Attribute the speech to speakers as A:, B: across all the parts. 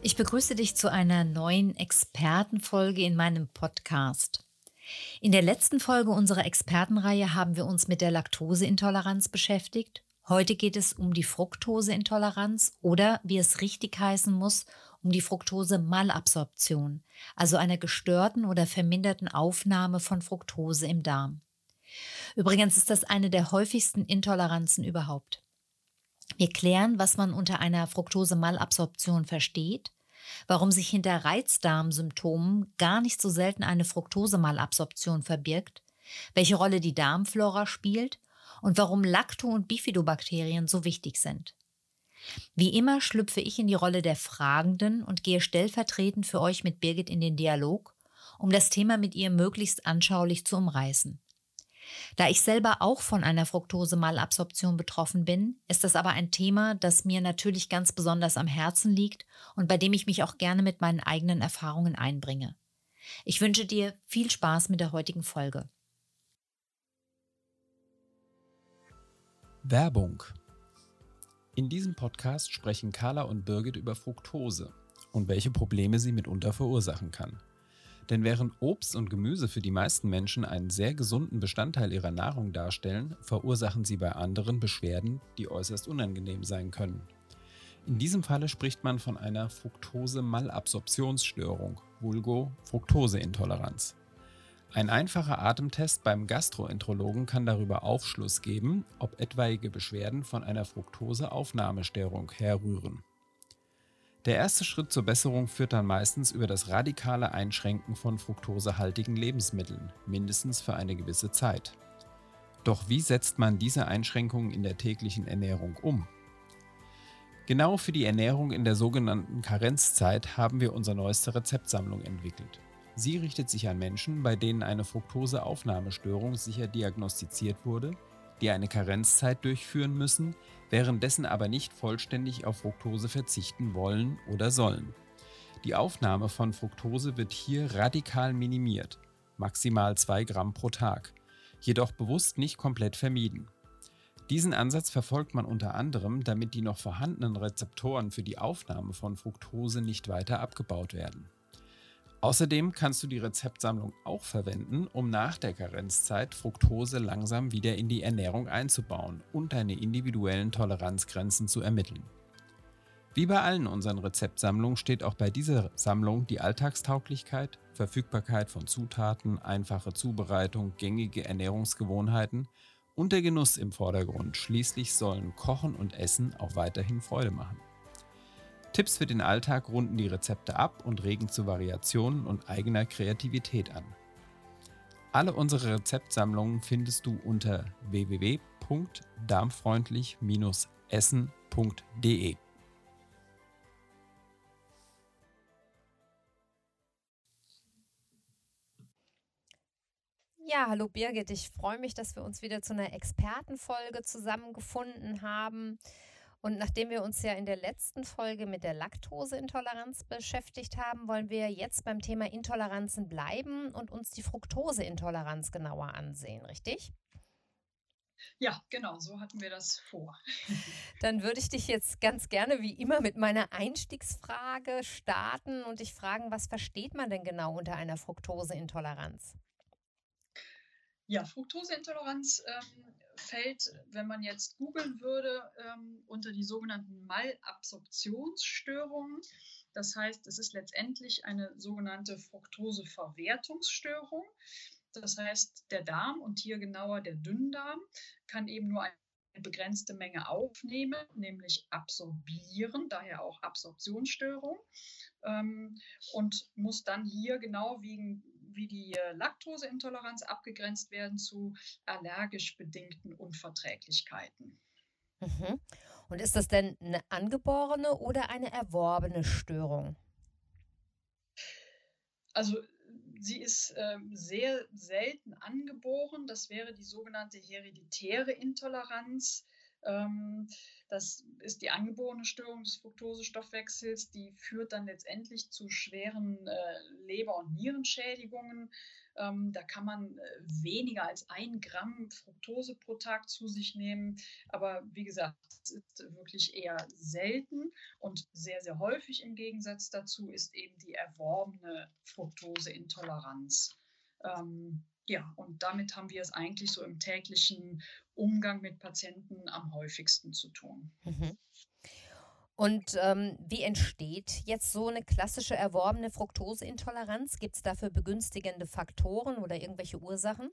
A: Ich begrüße dich zu einer neuen Expertenfolge in meinem Podcast. In der letzten Folge unserer Expertenreihe haben wir uns mit der Laktoseintoleranz beschäftigt. Heute geht es um die Fructoseintoleranz oder, wie es richtig heißen muss, um die Fructose-Malabsorption, also einer gestörten oder verminderten Aufnahme von Fructose im Darm. Übrigens ist das eine der häufigsten Intoleranzen überhaupt. Wir klären, was man unter einer Fructose-Malabsorption versteht, warum sich hinter Reizdarmsymptomen gar nicht so selten eine Fructose-Malabsorption verbirgt, welche Rolle die Darmflora spielt und warum Lacto- und Bifidobakterien so wichtig sind. Wie immer schlüpfe ich in die Rolle der Fragenden und gehe stellvertretend für euch mit Birgit in den Dialog, um das Thema mit ihr möglichst anschaulich zu umreißen. Da ich selber auch von einer Fructose-Malabsorption betroffen bin, ist das aber ein Thema, das mir natürlich ganz besonders am Herzen liegt und bei dem ich mich auch gerne mit meinen eigenen Erfahrungen einbringe. Ich wünsche dir viel Spaß mit der heutigen Folge.
B: Werbung. In diesem Podcast sprechen Carla und Birgit über Fructose und welche Probleme sie mitunter verursachen kann. Denn während Obst und Gemüse für die meisten Menschen einen sehr gesunden Bestandteil ihrer Nahrung darstellen, verursachen sie bei anderen Beschwerden, die äußerst unangenehm sein können. In diesem Falle spricht man von einer Fructose-Malabsorptionsstörung, vulgo Fructoseintoleranz. Ein einfacher Atemtest beim Gastroenterologen kann darüber Aufschluss geben, ob etwaige Beschwerden von einer Fructoseaufnahmestörung herrühren. Der erste Schritt zur Besserung führt dann meistens über das radikale Einschränken von fruktosehaltigen Lebensmitteln, mindestens für eine gewisse Zeit. Doch wie setzt man diese Einschränkungen in der täglichen Ernährung um? Genau für die Ernährung in der sogenannten Karenzzeit haben wir unsere neueste Rezeptsammlung entwickelt. Sie richtet sich an Menschen, bei denen eine Fructoseaufnahmestörung sicher diagnostiziert wurde, die eine Karenzzeit durchführen müssen, währenddessen aber nicht vollständig auf Fructose verzichten wollen oder sollen. Die Aufnahme von Fructose wird hier radikal minimiert, maximal 2 Gramm pro Tag, jedoch bewusst nicht komplett vermieden. Diesen Ansatz verfolgt man unter anderem, damit die noch vorhandenen Rezeptoren für die Aufnahme von Fructose nicht weiter abgebaut werden. Außerdem kannst du die Rezeptsammlung auch verwenden, um nach der Karenzzeit Fructose langsam wieder in die Ernährung einzubauen und deine individuellen Toleranzgrenzen zu ermitteln. Wie bei allen unseren Rezeptsammlungen steht auch bei dieser Sammlung die Alltagstauglichkeit, Verfügbarkeit von Zutaten, einfache Zubereitung, gängige Ernährungsgewohnheiten und der Genuss im Vordergrund. Schließlich sollen Kochen und Essen auch weiterhin Freude machen. Tipps für den Alltag runden die Rezepte ab und regen zu Variationen und eigener Kreativität an. Alle unsere Rezeptsammlungen findest du unter www.darmfreundlich-essen.de.
A: Ja, hallo Birgit, ich freue mich, dass wir uns wieder zu einer Expertenfolge zusammengefunden haben. Und nachdem wir uns ja in der letzten Folge mit der Laktoseintoleranz beschäftigt haben, wollen wir jetzt beim Thema Intoleranzen bleiben und uns die Fructoseintoleranz genauer ansehen, richtig?
C: Ja, genau, so hatten wir das vor.
A: Dann würde ich dich jetzt ganz gerne wie immer mit meiner Einstiegsfrage starten und dich fragen, was versteht man denn genau unter einer Fructoseintoleranz?
C: Ja, Fructoseintoleranz ähm, fällt, wenn man jetzt googeln würde, ähm, unter die sogenannten Malabsorptionsstörungen. Das heißt, es ist letztendlich eine sogenannte Fructoseverwertungsstörung. Das heißt, der Darm und hier genauer der Dünndarm kann eben nur eine begrenzte Menge aufnehmen, nämlich absorbieren, daher auch Absorptionsstörung, ähm, und muss dann hier genau wegen wie die äh, Laktoseintoleranz abgegrenzt werden zu allergisch bedingten Unverträglichkeiten.
A: Mhm. Und ist das denn eine angeborene oder eine erworbene Störung?
C: Also sie ist äh, sehr selten angeboren. Das wäre die sogenannte hereditäre Intoleranz. Ähm, das ist die angeborene Störung des Fructosestoffwechsels. Die führt dann letztendlich zu schweren äh, Leber- und Nierenschädigungen. Ähm, da kann man äh, weniger als ein Gramm Fructose pro Tag zu sich nehmen. Aber wie gesagt, es ist wirklich eher selten und sehr, sehr häufig im Gegensatz dazu ist eben die erworbene Fructoseintoleranz. Ähm, ja, und damit haben wir es eigentlich so im täglichen Umgang mit Patienten am häufigsten zu tun. Mhm.
A: Und ähm, wie entsteht jetzt so eine klassische erworbene Fructoseintoleranz? Gibt es dafür begünstigende Faktoren oder irgendwelche Ursachen?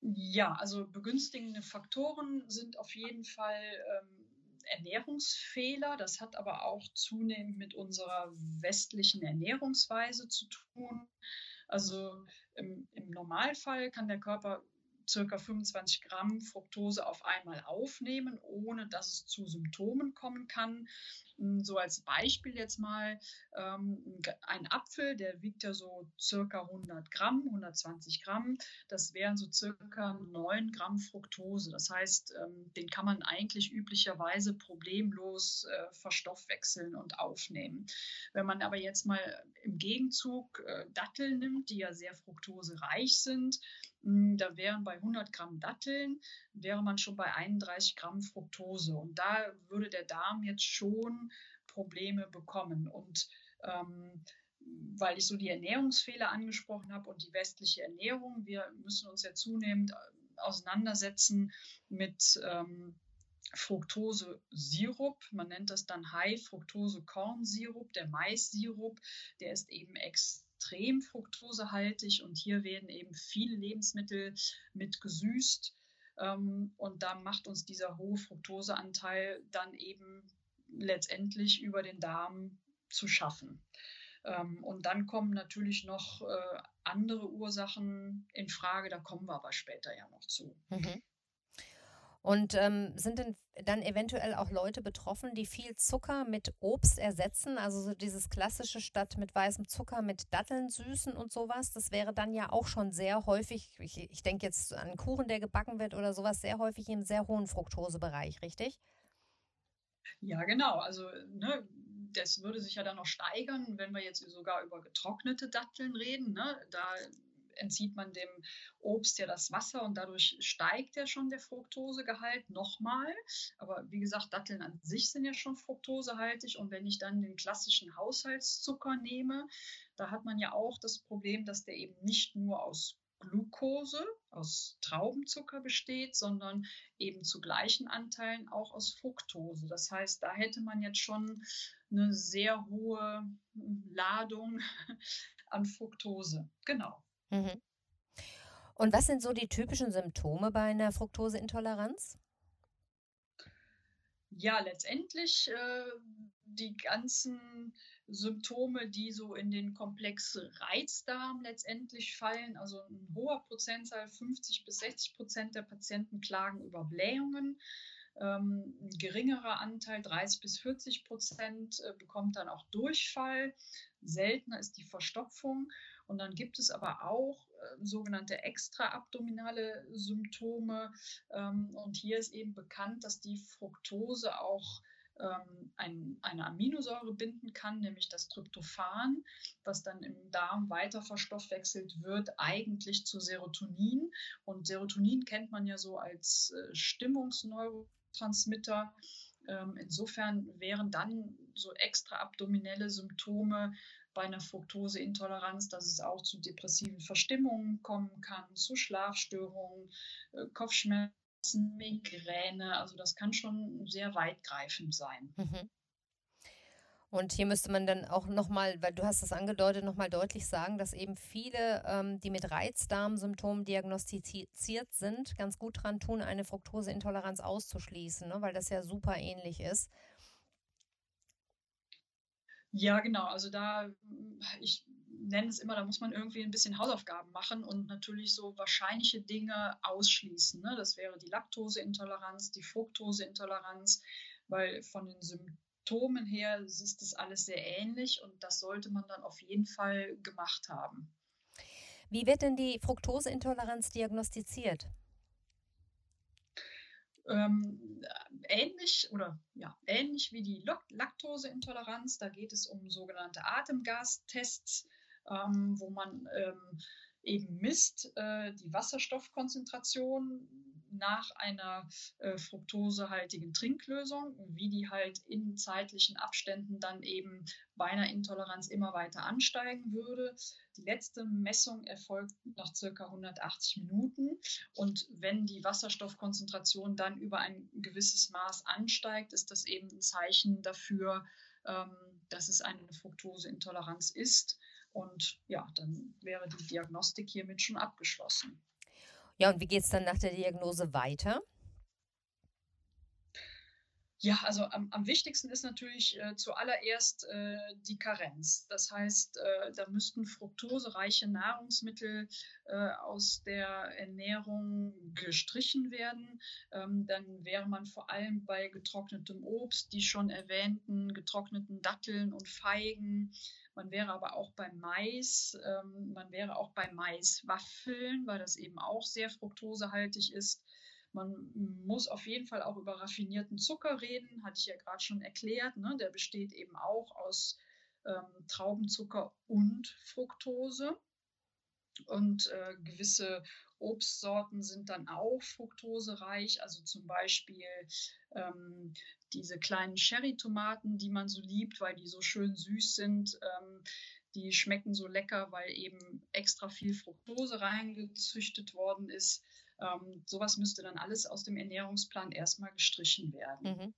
C: Ja, also begünstigende Faktoren sind auf jeden Fall ähm, Ernährungsfehler. Das hat aber auch zunehmend mit unserer westlichen Ernährungsweise zu tun. Also im, im Normalfall kann der Körper circa 25 Gramm Fructose auf einmal aufnehmen, ohne dass es zu Symptomen kommen kann. Hm, so als Beispiel jetzt mal ähm, ein Apfel, der wiegt ja so circa 100 Gramm, 120 Gramm. Das wären so circa 9 Gramm Fructose. Das heißt, ähm, den kann man eigentlich üblicherweise problemlos äh, verstoffwechseln und aufnehmen. Wenn man aber jetzt mal im Gegenzug äh, Datteln nimmt, die ja sehr fructosereich sind, da wären bei 100 Gramm Datteln, wäre man schon bei 31 Gramm Fructose. Und da würde der Darm jetzt schon Probleme bekommen. Und ähm, weil ich so die Ernährungsfehler angesprochen habe und die westliche Ernährung, wir müssen uns ja zunehmend äh, auseinandersetzen mit ähm, Fructose-Sirup. Man nennt das dann High-Fructose-Kornsirup, der Mais-Sirup. Der ist eben extrem extrem fruktosehaltig und hier werden eben viele Lebensmittel mit gesüßt. Ähm, und da macht uns dieser hohe Fructoseanteil dann eben letztendlich über den Darm zu schaffen. Ähm, und dann kommen natürlich noch äh, andere Ursachen in Frage, da kommen wir aber später ja noch zu. Mhm.
A: Und ähm, sind denn dann eventuell auch Leute betroffen, die viel Zucker mit Obst ersetzen? Also so dieses klassische statt mit weißem Zucker mit Datteln süßen und sowas. Das wäre dann ja auch schon sehr häufig, ich, ich denke jetzt an Kuchen, der gebacken wird oder sowas, sehr häufig im sehr hohen Fructosebereich, richtig?
C: Ja, genau. Also ne, das würde sich ja dann noch steigern, wenn wir jetzt sogar über getrocknete Datteln reden. Ne? Da entzieht man dem Obst ja das Wasser und dadurch steigt ja schon der Fructosegehalt nochmal. Aber wie gesagt, Datteln an sich sind ja schon fruktosehaltig und wenn ich dann den klassischen Haushaltszucker nehme, da hat man ja auch das Problem, dass der eben nicht nur aus Glucose, aus Traubenzucker besteht, sondern eben zu gleichen Anteilen auch aus Fructose. Das heißt, da hätte man jetzt schon eine sehr hohe Ladung an Fructose. Genau. Mhm.
A: Und was sind so die typischen Symptome bei einer Fructoseintoleranz?
C: Ja, letztendlich äh, die ganzen Symptome, die so in den Komplex Reizdarm letztendlich fallen. Also ein hoher Prozentzahl, 50 bis 60 Prozent der Patienten klagen über Blähungen. Ähm, ein geringerer Anteil, 30 bis 40 Prozent, äh, bekommt dann auch Durchfall. Seltener ist die Verstopfung. Und dann gibt es aber auch äh, sogenannte extraabdominale Symptome. Ähm, und hier ist eben bekannt, dass die Fructose auch ähm, ein, eine Aminosäure binden kann, nämlich das Tryptophan, was dann im Darm weiter verstoffwechselt wird, eigentlich zu Serotonin. Und Serotonin kennt man ja so als äh, Stimmungsneurotransmitter. Ähm, insofern wären dann so extraabdominelle Symptome bei einer Fructoseintoleranz, dass es auch zu depressiven Verstimmungen kommen kann, zu Schlafstörungen, äh, Kopfschmerzen, Migräne. Also das kann schon sehr weitgreifend sein. Mhm.
A: Und hier müsste man dann auch nochmal, weil du hast es angedeutet, nochmal deutlich sagen, dass eben viele, ähm, die mit Reizdarmsymptomen diagnostiziert sind, ganz gut dran tun, eine Fructoseintoleranz auszuschließen, ne? weil das ja super ähnlich ist.
C: Ja, genau. Also da, ich nenne es immer, da muss man irgendwie ein bisschen Hausaufgaben machen und natürlich so wahrscheinliche Dinge ausschließen. Ne? Das wäre die Laktoseintoleranz, die Fructoseintoleranz, weil von den Symptomen her ist das alles sehr ähnlich und das sollte man dann auf jeden Fall gemacht haben.
A: Wie wird denn die Fructoseintoleranz diagnostiziert?
C: Ähnlich oder ja, ähnlich wie die Laktoseintoleranz, da geht es um sogenannte Atemgastests, ähm, wo man ähm, eben misst äh, die Wasserstoffkonzentration nach einer äh, fruktosehaltigen Trinklösung, wie die halt in zeitlichen Abständen dann eben bei einer Intoleranz immer weiter ansteigen würde. Die letzte Messung erfolgt nach circa 180 Minuten und wenn die Wasserstoffkonzentration dann über ein gewisses Maß ansteigt, ist das eben ein Zeichen dafür, ähm, dass es eine Fructoseintoleranz ist. Und ja, dann wäre die Diagnostik hiermit schon abgeschlossen.
A: Ja, und wie geht es dann nach der Diagnose weiter?
C: Ja, also am, am wichtigsten ist natürlich äh, zuallererst äh, die Karenz. Das heißt, äh, da müssten fruktosereiche Nahrungsmittel äh, aus der Ernährung gestrichen werden. Ähm, dann wäre man vor allem bei getrocknetem Obst, die schon erwähnten getrockneten Datteln und Feigen, man wäre aber auch beim Mais, ähm, man wäre auch bei Maiswaffeln, weil das eben auch sehr fruktosehaltig ist. Man muss auf jeden Fall auch über raffinierten Zucker reden, hatte ich ja gerade schon erklärt. Ne? Der besteht eben auch aus ähm, Traubenzucker und Fructose. Und äh, gewisse Obstsorten sind dann auch fruktosereich, also zum Beispiel ähm, diese kleinen Cherry-Tomaten, die man so liebt, weil die so schön süß sind. Ähm, die schmecken so lecker, weil eben extra viel Fructose reingezüchtet worden ist. Ähm, sowas müsste dann alles aus dem Ernährungsplan erstmal gestrichen werden.
A: Mhm.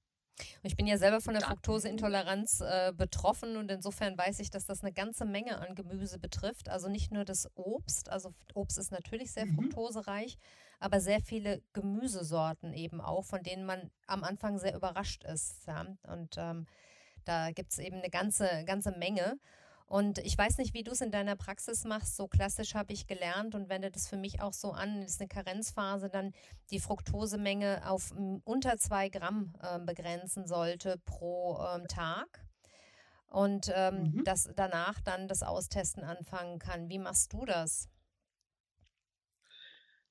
A: Ich bin ja selber von der Fructoseintoleranz äh, betroffen und insofern weiß ich, dass das eine ganze Menge an Gemüse betrifft. Also nicht nur das Obst, also Obst ist natürlich sehr mhm. fruktosereich, aber sehr viele Gemüsesorten eben auch, von denen man am Anfang sehr überrascht ist. Ja? Und ähm, da gibt es eben eine ganze, ganze Menge. Und ich weiß nicht, wie du es in deiner Praxis machst. So klassisch habe ich gelernt und wende das für mich auch so an. Das ist eine Karenzphase, dann die Fructosemenge auf unter zwei Gramm äh, begrenzen sollte pro ähm, Tag. Und ähm, mhm. dass danach dann das Austesten anfangen kann. Wie machst du das?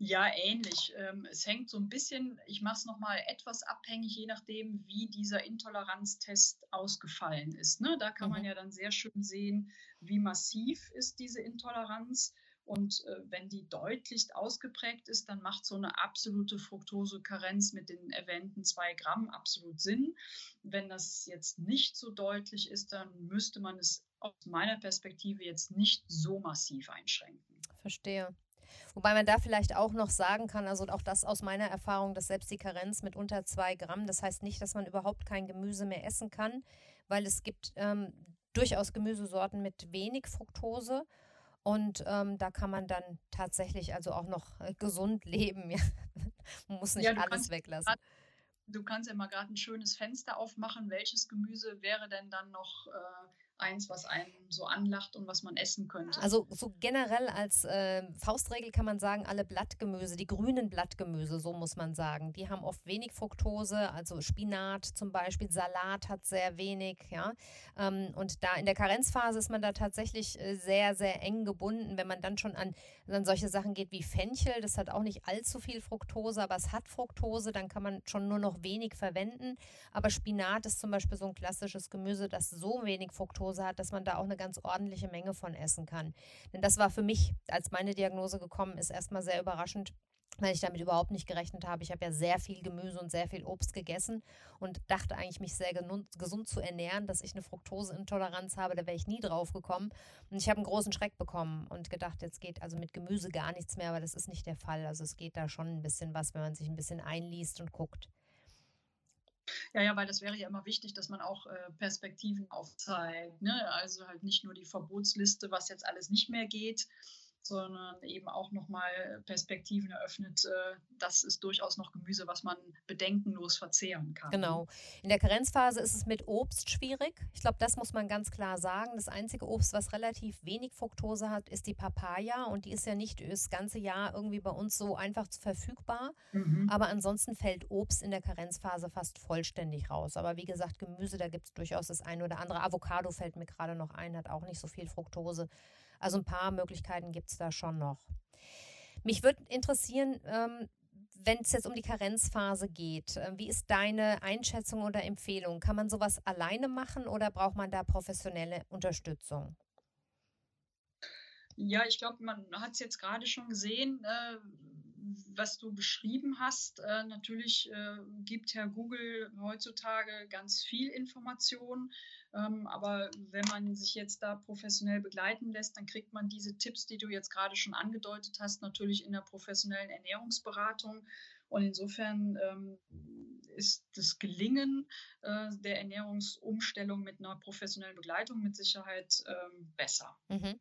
C: Ja, ähnlich. Ähm, es hängt so ein bisschen, ich mache es nochmal etwas abhängig, je nachdem, wie dieser Intoleranztest ausgefallen ist. Ne? Da kann mhm. man ja dann sehr schön sehen, wie massiv ist diese Intoleranz. Und äh, wenn die deutlichst ausgeprägt ist, dann macht so eine absolute Fructosekarenz mit den erwähnten zwei Gramm absolut Sinn. Wenn das jetzt nicht so deutlich ist, dann müsste man es aus meiner Perspektive jetzt nicht so massiv einschränken.
A: Verstehe. Wobei man da vielleicht auch noch sagen kann, also auch das aus meiner Erfahrung, dass selbst die Karenz mit unter zwei Gramm, das heißt nicht, dass man überhaupt kein Gemüse mehr essen kann, weil es gibt ähm, durchaus Gemüsesorten mit wenig Fructose. Und ähm, da kann man dann tatsächlich also auch noch äh, gesund leben. Ja. man muss nicht ja, alles kannst, weglassen.
C: Du kannst ja mal gerade ein schönes Fenster aufmachen. Welches Gemüse wäre denn dann noch äh, eins, was einen so anlacht und was man essen könnte.
A: Also so generell als äh, Faustregel kann man sagen, alle Blattgemüse, die grünen Blattgemüse, so muss man sagen, die haben oft wenig Fructose, also Spinat zum Beispiel, Salat hat sehr wenig, ja. Ähm, und da in der Karenzphase ist man da tatsächlich äh, sehr, sehr eng gebunden, wenn man dann schon an, an solche Sachen geht wie Fenchel, das hat auch nicht allzu viel Fructose, aber es hat Fructose, dann kann man schon nur noch wenig verwenden. Aber Spinat ist zum Beispiel so ein klassisches Gemüse, das so wenig Fructose Diagnose hat, dass man da auch eine ganz ordentliche Menge von essen kann. Denn das war für mich, als meine Diagnose gekommen ist, erstmal sehr überraschend, weil ich damit überhaupt nicht gerechnet habe. Ich habe ja sehr viel Gemüse und sehr viel Obst gegessen und dachte eigentlich, mich sehr gesund zu ernähren, dass ich eine Fructoseintoleranz habe. Da wäre ich nie drauf gekommen. Und ich habe einen großen Schreck bekommen und gedacht, jetzt geht also mit Gemüse gar nichts mehr, aber das ist nicht der Fall. Also es geht da schon ein bisschen was, wenn man sich ein bisschen einliest und guckt.
C: Ja, ja, weil das wäre ja immer wichtig, dass man auch äh, Perspektiven aufzeigt. Ne? Also halt nicht nur die Verbotsliste, was jetzt alles nicht mehr geht, sondern eben auch nochmal Perspektiven eröffnet. Äh, das ist durchaus noch Gemüse, was man bedenkenlos verzehren kann.
A: Genau. In der Karenzphase ist es mit Obst schwierig. Ich glaube, das muss man ganz klar sagen. Das einzige Obst, was relativ wenig Fructose hat, ist die Papaya und die ist ja nicht das ganze Jahr irgendwie bei uns so einfach verfügbar. Mhm. Aber ansonsten fällt Obst in der Karenzphase fast vollständig raus. Aber wie gesagt, Gemüse, da gibt es durchaus das eine oder andere. Avocado fällt mir gerade noch ein, hat auch nicht so viel Fructose. Also ein paar Möglichkeiten gibt es da schon noch. Mich würde interessieren, ähm, wenn es jetzt um die Karenzphase geht, äh, wie ist deine Einschätzung oder Empfehlung? Kann man sowas alleine machen oder braucht man da professionelle Unterstützung?
C: Ja, ich glaube, man hat es jetzt gerade schon gesehen. Äh, was du beschrieben hast, äh, natürlich äh, gibt Herr Google heutzutage ganz viel Information. Ähm, aber wenn man sich jetzt da professionell begleiten lässt, dann kriegt man diese Tipps, die du jetzt gerade schon angedeutet hast, natürlich in der professionellen Ernährungsberatung. Und insofern ähm, ist das Gelingen äh, der Ernährungsumstellung mit einer professionellen Begleitung mit Sicherheit ähm, besser.
A: Mhm.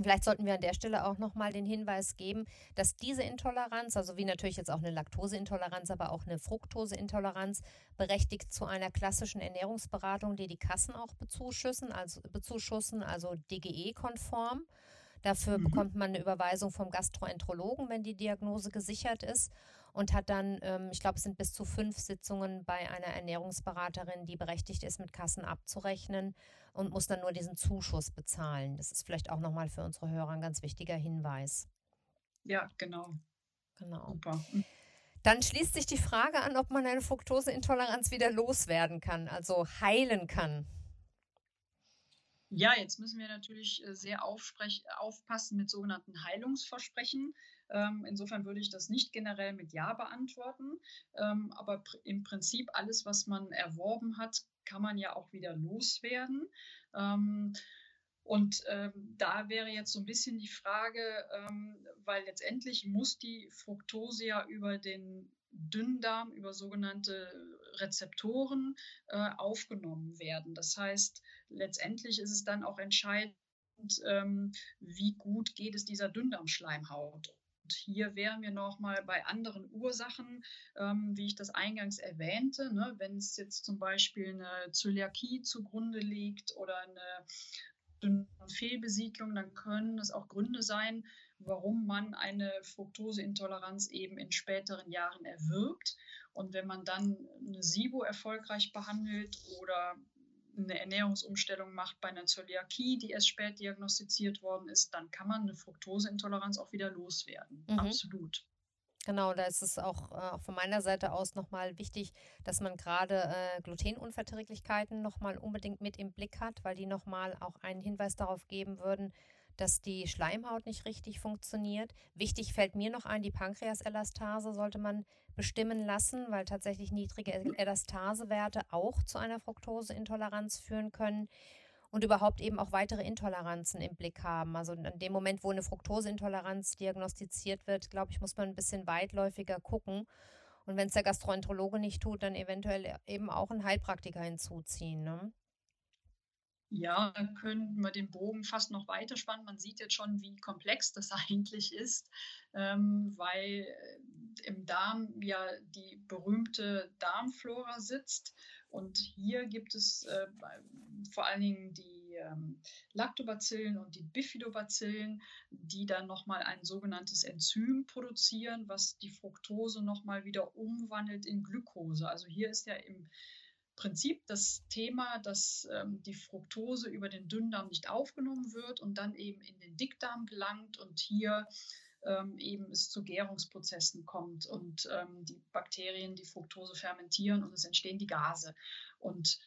A: Vielleicht sollten wir an der Stelle auch nochmal den Hinweis geben, dass diese Intoleranz, also wie natürlich jetzt auch eine Laktoseintoleranz, aber auch eine Fructoseintoleranz, berechtigt zu einer klassischen Ernährungsberatung, die die Kassen auch bezuschussen, also, bezuschussen, also DGE-konform. Dafür mhm. bekommt man eine Überweisung vom Gastroenterologen, wenn die Diagnose gesichert ist und hat dann, ähm, ich glaube, es sind bis zu fünf Sitzungen bei einer Ernährungsberaterin, die berechtigt ist, mit Kassen abzurechnen und muss dann nur diesen Zuschuss bezahlen. Das ist vielleicht auch nochmal für unsere Hörer ein ganz wichtiger Hinweis.
C: Ja, genau.
A: Genau. Super. Dann schließt sich die Frage an, ob man eine Fructoseintoleranz wieder loswerden kann, also heilen kann.
C: Ja, jetzt müssen wir natürlich äh, sehr aufpassen mit sogenannten Heilungsversprechen. Ähm, insofern würde ich das nicht generell mit Ja beantworten. Ähm, aber im Prinzip alles, was man erworben hat, kann man ja auch wieder loswerden. Ähm, und ähm, da wäre jetzt so ein bisschen die Frage, ähm, weil letztendlich muss die Fructose ja über den Dünndarm, über sogenannte Rezeptoren äh, aufgenommen werden. Das heißt, letztendlich ist es dann auch entscheidend, ähm, wie gut geht es dieser Dünndarmschleimhaut. Hier wären wir nochmal bei anderen Ursachen, ähm, wie ich das eingangs erwähnte. Ne? Wenn es jetzt zum Beispiel eine Zöliakie zugrunde liegt oder eine Fehlbesiedlung, dann können es auch Gründe sein, warum man eine Fructoseintoleranz eben in späteren Jahren erwirbt. Und wenn man dann eine SIBO erfolgreich behandelt oder eine Ernährungsumstellung macht bei einer Zöliakie, die erst spät diagnostiziert worden ist, dann kann man eine Fructoseintoleranz auch wieder loswerden. Mhm. Absolut.
A: Genau, da ist es auch, äh, von meiner Seite aus nochmal wichtig, dass man gerade äh, Glutenunverträglichkeiten nochmal unbedingt mit im Blick hat, weil die nochmal auch einen Hinweis darauf geben würden, dass die Schleimhaut nicht richtig funktioniert. Wichtig fällt mir noch ein, die Pankreaselastase sollte man bestimmen lassen, weil tatsächlich niedrige Elastasewerte auch zu einer Fructoseintoleranz führen können und überhaupt eben auch weitere Intoleranzen im Blick haben. Also in dem Moment, wo eine Fructoseintoleranz diagnostiziert wird, glaube ich, muss man ein bisschen weitläufiger gucken. Und wenn es der Gastroenterologe nicht tut, dann eventuell eben auch einen Heilpraktiker hinzuziehen. Ne?
C: Ja, könnten wir den Bogen fast noch weiter spannen. Man sieht jetzt schon, wie komplex das eigentlich ist, ähm, weil äh, im Darm ja die berühmte Darmflora sitzt. Und hier gibt es äh, vor allen Dingen die ähm, Lactobacillen und die Bifidobacillen, die dann nochmal ein sogenanntes Enzym produzieren, was die Fructose nochmal wieder umwandelt in Glucose. Also hier ist ja im Prinzip das Thema, dass ähm, die Fructose über den Dünndarm nicht aufgenommen wird und dann eben in den Dickdarm gelangt und hier ähm, eben es zu Gärungsprozessen kommt und ähm, die Bakterien die Fructose fermentieren und es entstehen die Gase. Und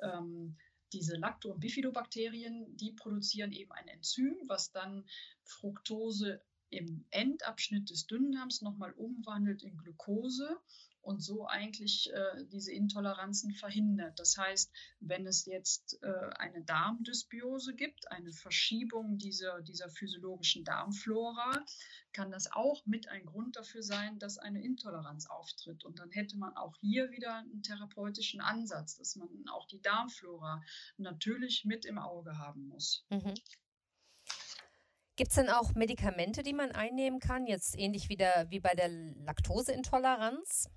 C: ähm, diese Lacto- und Bifidobakterien, die produzieren eben ein Enzym, was dann Fructose im Endabschnitt des Dünndarms nochmal umwandelt in Glucose und so eigentlich äh, diese Intoleranzen verhindert. Das heißt, wenn es jetzt äh, eine Darmdysbiose gibt, eine Verschiebung dieser, dieser physiologischen Darmflora, kann das auch mit ein Grund dafür sein, dass eine Intoleranz auftritt. Und dann hätte man auch hier wieder einen therapeutischen Ansatz, dass man auch die Darmflora natürlich mit im Auge haben muss. Mhm.
A: Gibt es denn auch Medikamente, die man einnehmen kann, jetzt ähnlich wie, wie bei der Laktoseintoleranz?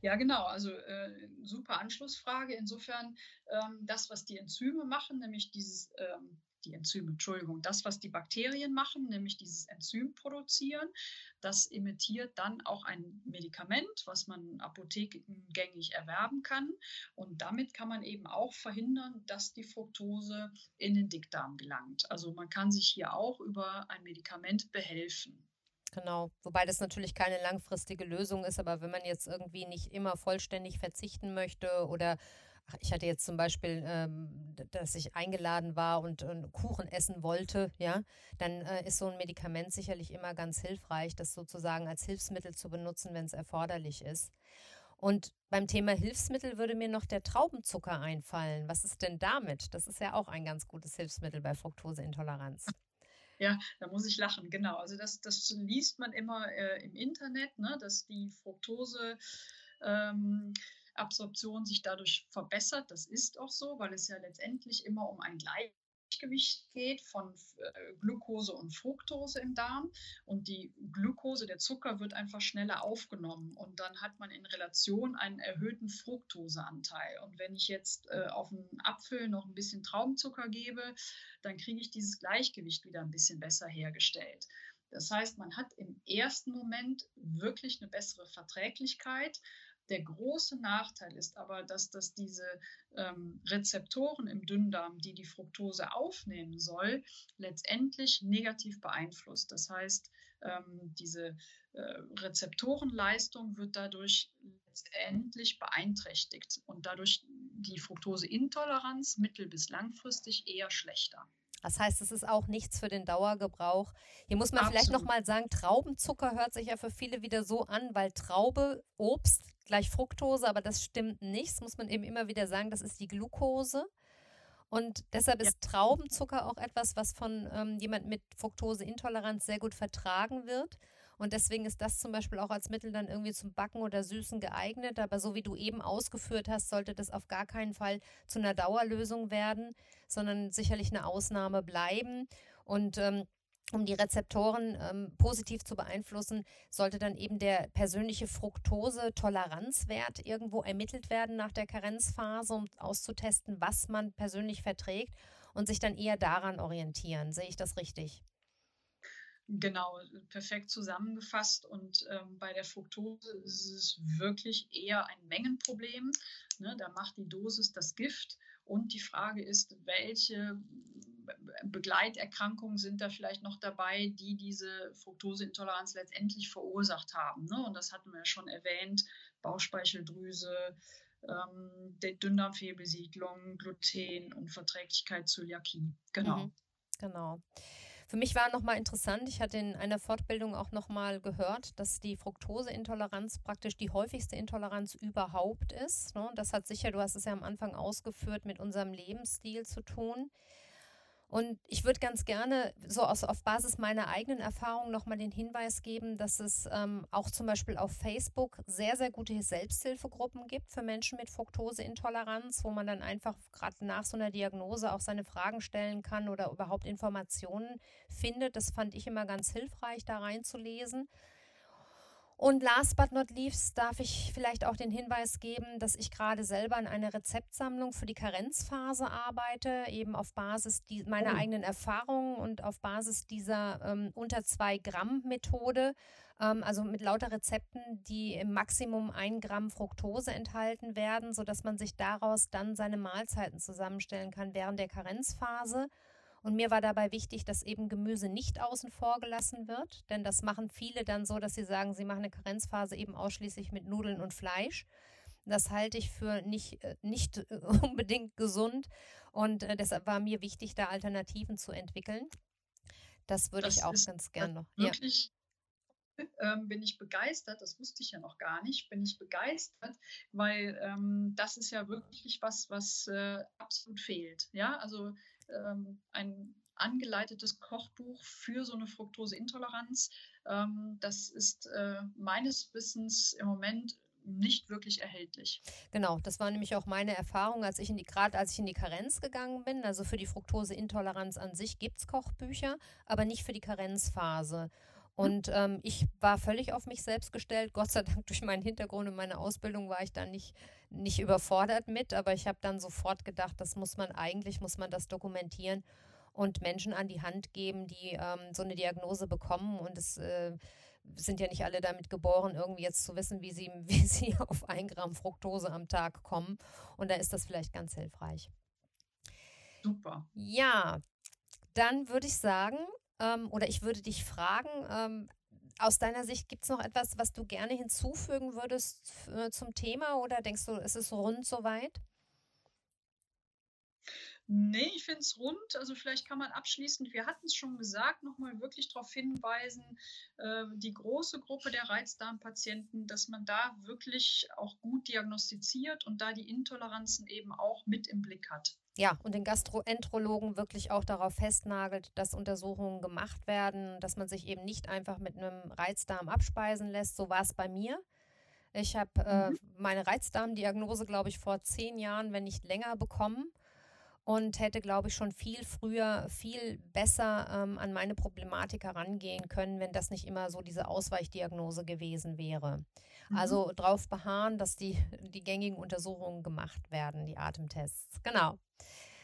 C: Ja, genau. Also äh, super Anschlussfrage. Insofern ähm, das, was die Enzyme machen, nämlich dieses ähm, die Enzyme, Entschuldigung, das, was die Bakterien machen, nämlich dieses Enzym produzieren, das emittiert dann auch ein Medikament, was man apothekengängig erwerben kann. Und damit kann man eben auch verhindern, dass die Fructose in den Dickdarm gelangt. Also man kann sich hier auch über ein Medikament behelfen.
A: Genau, wobei das natürlich keine langfristige Lösung ist, aber wenn man jetzt irgendwie nicht immer vollständig verzichten möchte oder ich hatte jetzt zum Beispiel, ähm, dass ich eingeladen war und, und, Kuchen essen wollte, ja, dann äh, ist so ein Medikament sicherlich immer ganz hilfreich, das sozusagen als Hilfsmittel zu benutzen, wenn es erforderlich ist. Und beim Thema Hilfsmittel würde mir noch der Traubenzucker einfallen. Was ist denn damit? Das ist ja auch ein ganz gutes Hilfsmittel bei Fructoseintoleranz.
C: Ja, da muss ich lachen, genau. Also das, das liest man immer äh, im Internet, ne, dass die Fructose ähm, Absorption sich dadurch verbessert. Das ist auch so, weil es ja letztendlich immer um ein Gleichgewicht geht von äh, Glucose und Fructose im Darm. Und die Glucose, der Zucker, wird einfach schneller aufgenommen. Und dann hat man in Relation einen erhöhten Fructoseanteil. Und wenn ich jetzt äh, auf einen Apfel noch ein bisschen Traubenzucker gebe, dann kriege ich dieses Gleichgewicht wieder ein bisschen besser hergestellt. Das heißt, man hat im ersten Moment wirklich eine bessere Verträglichkeit der große Nachteil ist aber, dass das diese ähm, Rezeptoren im Dünndarm, die die Fructose aufnehmen soll, letztendlich negativ beeinflusst. Das heißt, ähm, diese äh, Rezeptorenleistung wird dadurch letztendlich beeinträchtigt und dadurch die Fructoseintoleranz mittel- bis langfristig eher schlechter.
A: Das heißt, es ist auch nichts für den Dauergebrauch. Hier muss man Absolut. vielleicht nochmal sagen, Traubenzucker hört sich ja für viele wieder so an, weil Traube, Obst gleich Fructose, aber das stimmt nicht. Das muss man eben immer wieder sagen, das ist die Glucose. Und deshalb ist ja. Traubenzucker auch etwas, was von ähm, jemand mit Fructoseintoleranz sehr gut vertragen wird. Und deswegen ist das zum Beispiel auch als Mittel dann irgendwie zum Backen oder Süßen geeignet. Aber so wie du eben ausgeführt hast, sollte das auf gar keinen Fall zu einer Dauerlösung werden, sondern sicherlich eine Ausnahme bleiben. Und ähm, um die Rezeptoren ähm, positiv zu beeinflussen, sollte dann eben der persönliche Fructose-Toleranzwert irgendwo ermittelt werden nach der Karenzphase, um auszutesten, was man persönlich verträgt und sich dann eher daran orientieren. Sehe ich das richtig?
C: Genau, perfekt zusammengefasst. Und ähm, bei der Fructose ist es wirklich eher ein Mengenproblem. Ne? Da macht die Dosis das Gift. Und die Frage ist, welche Begleiterkrankungen sind da vielleicht noch dabei, die diese Fructoseintoleranz letztendlich verursacht haben. Ne? Und das hatten wir ja schon erwähnt, Bauchspeicheldrüse, ähm, Dünndarmfehlbesiedlung, Gluten und Verträglichkeit Zöliakie. Genau. Mhm,
A: genau. Für mich war nochmal interessant, ich hatte in einer Fortbildung auch nochmal gehört, dass die Fructoseintoleranz praktisch die häufigste Intoleranz überhaupt ist. Ne? Das hat sicher, du hast es ja am Anfang ausgeführt, mit unserem Lebensstil zu tun. Und ich würde ganz gerne so aus, auf Basis meiner eigenen Erfahrung nochmal den Hinweis geben, dass es ähm, auch zum Beispiel auf Facebook sehr, sehr gute Selbsthilfegruppen gibt für Menschen mit Fructoseintoleranz, wo man dann einfach gerade nach so einer Diagnose auch seine Fragen stellen kann oder überhaupt Informationen findet. Das fand ich immer ganz hilfreich, da reinzulesen. Und last but not least darf ich vielleicht auch den Hinweis geben, dass ich gerade selber an einer Rezeptsammlung für die Karenzphase arbeite, eben auf Basis die, meiner oh. eigenen Erfahrungen und auf Basis dieser ähm, unter zwei Gramm Methode, ähm, also mit lauter Rezepten, die im Maximum ein Gramm Fructose enthalten werden, sodass man sich daraus dann seine Mahlzeiten zusammenstellen kann während der Karenzphase. Und mir war dabei wichtig, dass eben Gemüse nicht außen vor gelassen wird, denn das machen viele dann so, dass sie sagen, sie machen eine Karenzphase eben ausschließlich mit Nudeln und Fleisch. Das halte ich für nicht, äh, nicht äh, unbedingt gesund und äh, deshalb war mir wichtig, da Alternativen zu entwickeln. Das würde das ich auch ganz gerne noch.
C: Wirklich ähm, bin ich begeistert, das wusste ich ja noch gar nicht, bin ich begeistert, weil ähm, das ist ja wirklich was, was äh, absolut fehlt. Ja, also ähm, ein angeleitetes Kochbuch für so eine Fructoseintoleranz. Ähm, das ist äh, meines Wissens im Moment nicht wirklich erhältlich.
A: Genau, das war nämlich auch meine Erfahrung, als ich in die, gerade als ich in die Karenz gegangen bin. Also für die Fructoseintoleranz an sich gibt es Kochbücher, aber nicht für die Karenzphase. Und ähm, ich war völlig auf mich selbst gestellt. Gott sei Dank durch meinen Hintergrund und meine Ausbildung war ich da nicht, nicht überfordert mit. Aber ich habe dann sofort gedacht, das muss man eigentlich, muss man das dokumentieren und Menschen an die Hand geben, die ähm, so eine Diagnose bekommen. Und es äh, sind ja nicht alle damit geboren, irgendwie jetzt zu wissen, wie sie, wie sie auf ein Gramm Fructose am Tag kommen. Und da ist das vielleicht ganz hilfreich.
C: Super.
A: Ja, dann würde ich sagen, ähm, oder ich würde dich fragen, ähm, aus deiner Sicht gibt es noch etwas, was du gerne hinzufügen würdest äh, zum Thema oder denkst du, es ist rund soweit?
C: Nee, ich finde es rund. Also vielleicht kann man abschließend, wir hatten es schon gesagt, nochmal wirklich darauf hinweisen, äh, die große Gruppe der Reizdarmpatienten, dass man da wirklich auch gut diagnostiziert und da die Intoleranzen eben auch mit im Blick hat.
A: Ja, und den Gastroenterologen wirklich auch darauf festnagelt, dass Untersuchungen gemacht werden, dass man sich eben nicht einfach mit einem Reizdarm abspeisen lässt. So war es bei mir. Ich habe äh, mhm. meine Reizdarmdiagnose, glaube ich, vor zehn Jahren, wenn nicht länger, bekommen und hätte, glaube ich, schon viel früher, viel besser ähm, an meine Problematik herangehen können, wenn das nicht immer so diese Ausweichdiagnose gewesen wäre. Mhm. Also darauf beharren, dass die, die gängigen Untersuchungen gemacht werden, die Atemtests. Genau.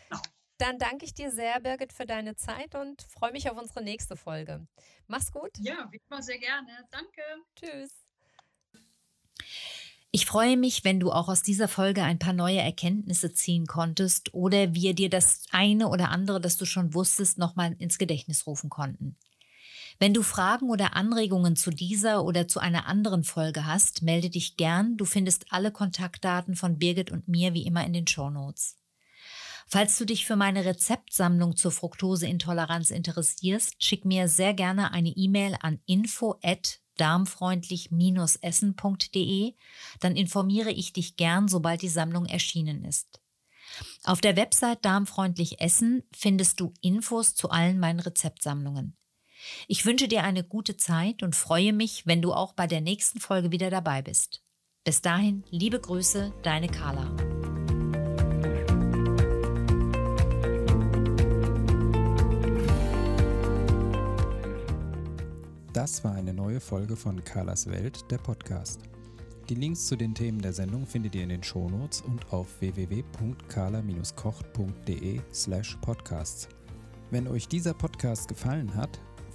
A: genau. Dann danke ich dir sehr, Birgit, für deine Zeit und freue mich auf unsere nächste Folge. Mach's gut.
C: Ja, wie immer sehr gerne. Danke.
A: Tschüss.
D: Ich freue mich, wenn du auch aus dieser Folge ein paar neue Erkenntnisse ziehen konntest oder wir dir das eine oder andere, das du schon wusstest, nochmal ins Gedächtnis rufen konnten. Wenn du Fragen oder Anregungen zu dieser oder zu einer anderen Folge hast, melde dich gern. Du findest alle Kontaktdaten von Birgit und mir wie immer in den Show Notes. Falls du dich für meine Rezeptsammlung zur Fructoseintoleranz interessierst, schick mir sehr gerne eine E-Mail an info darmfreundlich-essen.de, dann informiere ich dich gern, sobald die Sammlung erschienen ist. Auf der Website Darmfreundlich Essen findest du Infos zu allen meinen Rezeptsammlungen. Ich wünsche dir eine gute Zeit und freue mich, wenn du auch bei der nächsten Folge wieder dabei bist. Bis dahin, liebe Grüße, deine Carla.
B: Das war eine neue Folge von Carlas Welt, der Podcast. Die Links zu den Themen der Sendung findet ihr in den Shownotes und auf www.carla-kocht.de slash podcasts. Wenn euch dieser Podcast gefallen hat,